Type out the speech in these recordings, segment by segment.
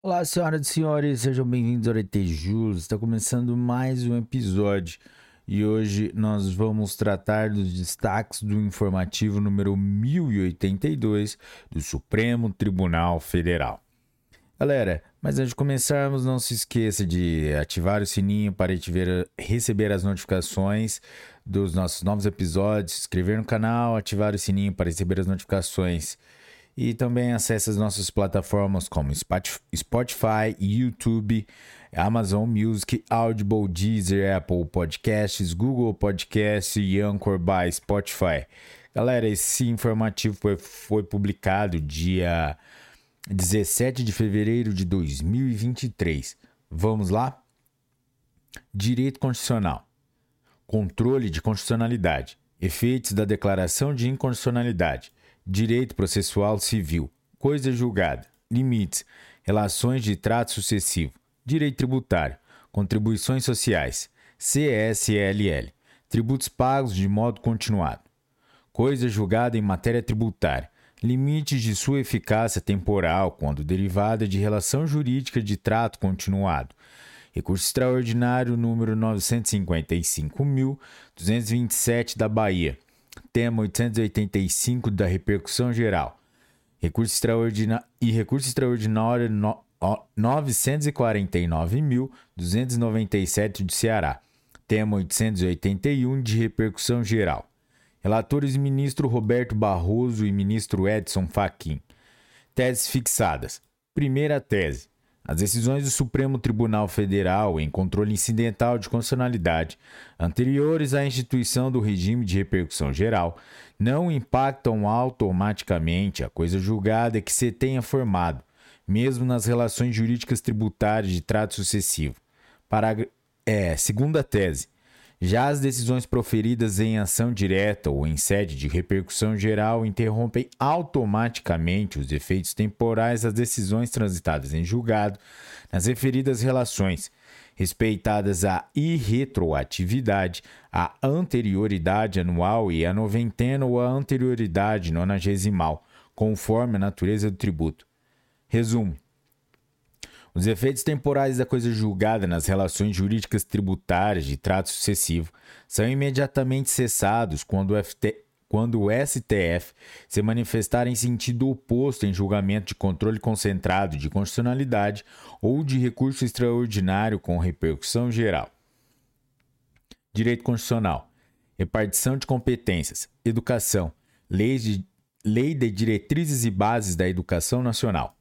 Olá, senhoras e senhores, sejam bem-vindos ao ETJus. Está começando mais um episódio e hoje nós vamos tratar dos destaques do informativo número 1082 do Supremo Tribunal Federal. Galera, mas antes de começarmos, não se esqueça de ativar o sininho para receber as notificações dos nossos novos episódios, se inscrever no canal, ativar o sininho para receber as notificações e também acesse as nossas plataformas como Spotify, YouTube, Amazon Music, Audible, Deezer, Apple Podcasts, Google Podcasts e Anchor by Spotify. Galera, esse informativo foi, foi publicado dia 17 de fevereiro de 2023. Vamos lá? Direito Constitucional. Controle de constitucionalidade. Efeitos da declaração de inconstitucionalidade direito processual civil, coisa julgada, limites, relações de trato sucessivo, direito tributário, contribuições sociais, CSLL, tributos pagos de modo continuado, coisa julgada em matéria tributária, limites de sua eficácia temporal quando derivada de relação jurídica de trato continuado. Recurso extraordinário número 955.227 da Bahia tema 885 da repercussão geral. Recurso extraordinário e recurso extraordinário no, 949.297 de Ceará. Tema 881 de repercussão geral. Relatores ministro Roberto Barroso e ministro Edson Fachin. Teses fixadas. Primeira tese. As decisões do Supremo Tribunal Federal em controle incidental de constitucionalidade anteriores à instituição do regime de repercussão geral não impactam automaticamente a coisa julgada que se tenha formado, mesmo nas relações jurídicas tributárias de trato sucessivo. É, segunda tese. Já as decisões proferidas em ação direta ou em sede de repercussão geral interrompem automaticamente os efeitos temporais das decisões transitadas em julgado nas referidas relações, respeitadas a irretroatividade, a anterioridade anual e a noventena ou a anterioridade nonagesimal, conforme a natureza do tributo. Resumo: os efeitos temporais da coisa julgada nas relações jurídicas tributárias de trato sucessivo são imediatamente cessados quando o, FT, quando o STF se manifestar em sentido oposto em julgamento de controle concentrado de constitucionalidade ou de recurso extraordinário com repercussão geral. Direito Constitucional. Repartição de competências. Educação. Leis de, lei de diretrizes e bases da educação nacional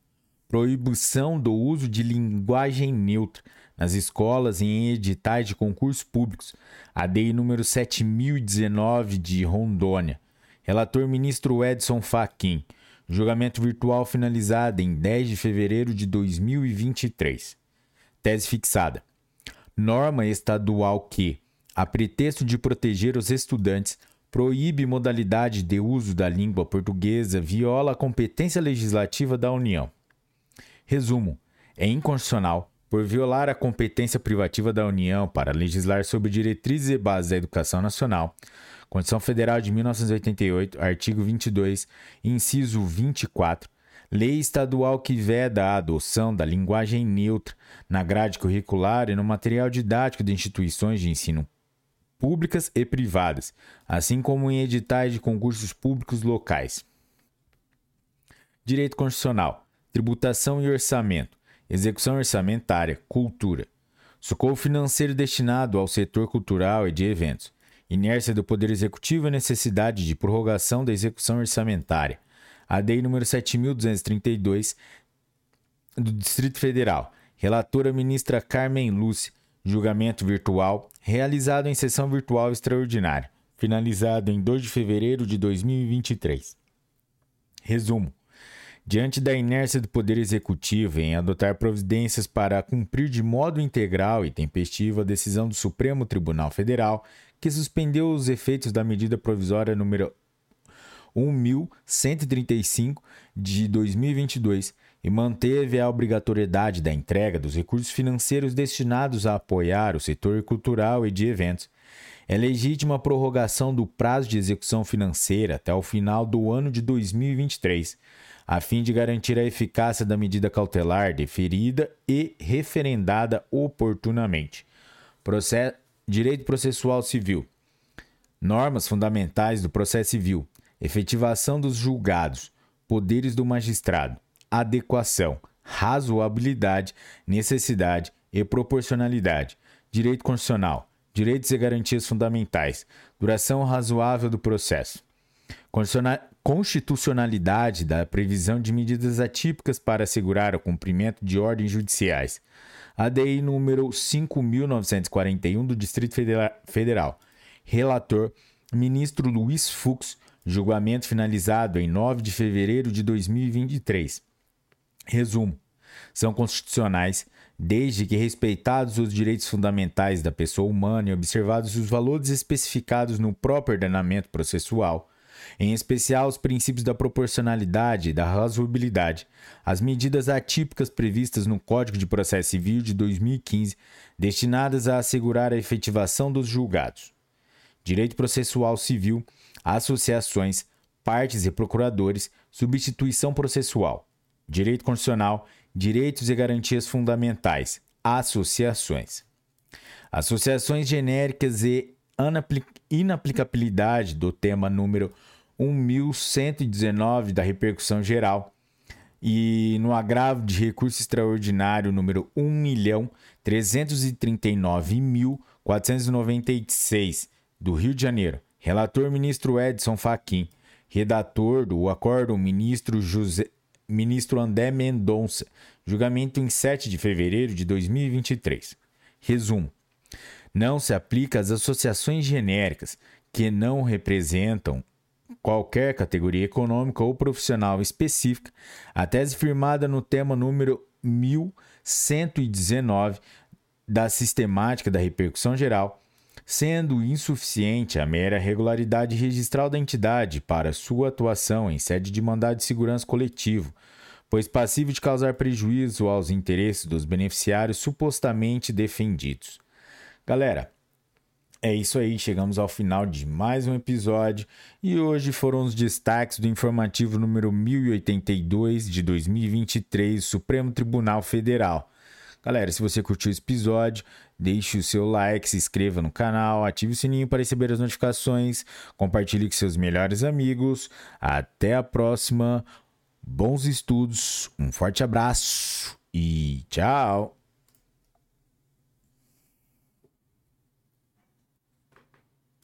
proibição do uso de linguagem neutra nas escolas e em editais de concursos públicos, a DEI número 7019 de Rondônia. Relator ministro Edson Fachin. Julgamento virtual finalizado em 10 de fevereiro de 2023. Tese fixada. Norma estadual que, a pretexto de proteger os estudantes, proíbe modalidade de uso da língua portuguesa, viola a competência legislativa da União. Resumo: é inconstitucional, por violar a competência privativa da União para legislar sobre diretrizes e bases da educação nacional, Constituição Federal de 1988, artigo 22, inciso 24, lei estadual que veda a adoção da linguagem neutra na grade curricular e no material didático de instituições de ensino públicas e privadas, assim como em editais de concursos públicos locais. Direito Constitucional tributação e orçamento, execução orçamentária, cultura, socorro financeiro destinado ao setor cultural e de eventos, inércia do Poder Executivo e necessidade de prorrogação da execução orçamentária. A DEI número 7232 do Distrito Federal. Relatora ministra Carmen Lúcia. Julgamento virtual realizado em sessão virtual extraordinária, finalizado em 2 de fevereiro de 2023. Resumo: diante da inércia do Poder Executivo em adotar providências para cumprir de modo integral e tempestivo a decisão do Supremo Tribunal Federal, que suspendeu os efeitos da medida provisória número 1135 de 2022 e manteve a obrigatoriedade da entrega dos recursos financeiros destinados a apoiar o setor cultural e de eventos. É legítima a prorrogação do prazo de execução financeira até o final do ano de 2023 a fim de garantir a eficácia da medida cautelar deferida e referendada oportunamente. Direito processual civil. Normas fundamentais do processo civil. Efetivação dos julgados. Poderes do magistrado. Adequação. Razoabilidade, necessidade e proporcionalidade. Direito constitucional. Direitos e garantias fundamentais. Duração razoável do processo. Constitucionalidade da previsão de medidas atípicas para assegurar o cumprimento de ordens judiciais. ADI número 5941 do Distrito Federal. Relator: Ministro Luiz Fux. Julgamento finalizado em 9 de fevereiro de 2023. Resumo: são constitucionais desde que respeitados os direitos fundamentais da pessoa humana e observados os valores especificados no próprio ordenamento processual em especial os princípios da proporcionalidade e da razoabilidade, as medidas atípicas previstas no Código de Processo Civil de 2015, destinadas a assegurar a efetivação dos julgados. Direito processual civil, associações, partes e procuradores, substituição processual. Direito constitucional, direitos e garantias fundamentais, associações. Associações genéricas e inaplicabilidade do tema número 1119 da repercussão geral e no agravo de recurso extraordinário número 1.339.496 do Rio de Janeiro. Relator ministro Edson Fachin. Redator do acordo ministro José ministro André Mendonça. Julgamento em 7 de fevereiro de 2023. Resumo: não se aplica às associações genéricas que não representam qualquer categoria econômica ou profissional específica, a tese firmada no tema número 1119 da sistemática da repercussão geral, sendo insuficiente a mera regularidade registral da entidade para sua atuação em sede de mandado de segurança coletivo, pois passivo de causar prejuízo aos interesses dos beneficiários supostamente defendidos. Galera, é isso aí, chegamos ao final de mais um episódio e hoje foram os destaques do informativo número 1082 de 2023, Supremo Tribunal Federal. Galera, se você curtiu esse episódio, deixe o seu like, se inscreva no canal, ative o sininho para receber as notificações, compartilhe com seus melhores amigos. Até a próxima, bons estudos, um forte abraço e tchau!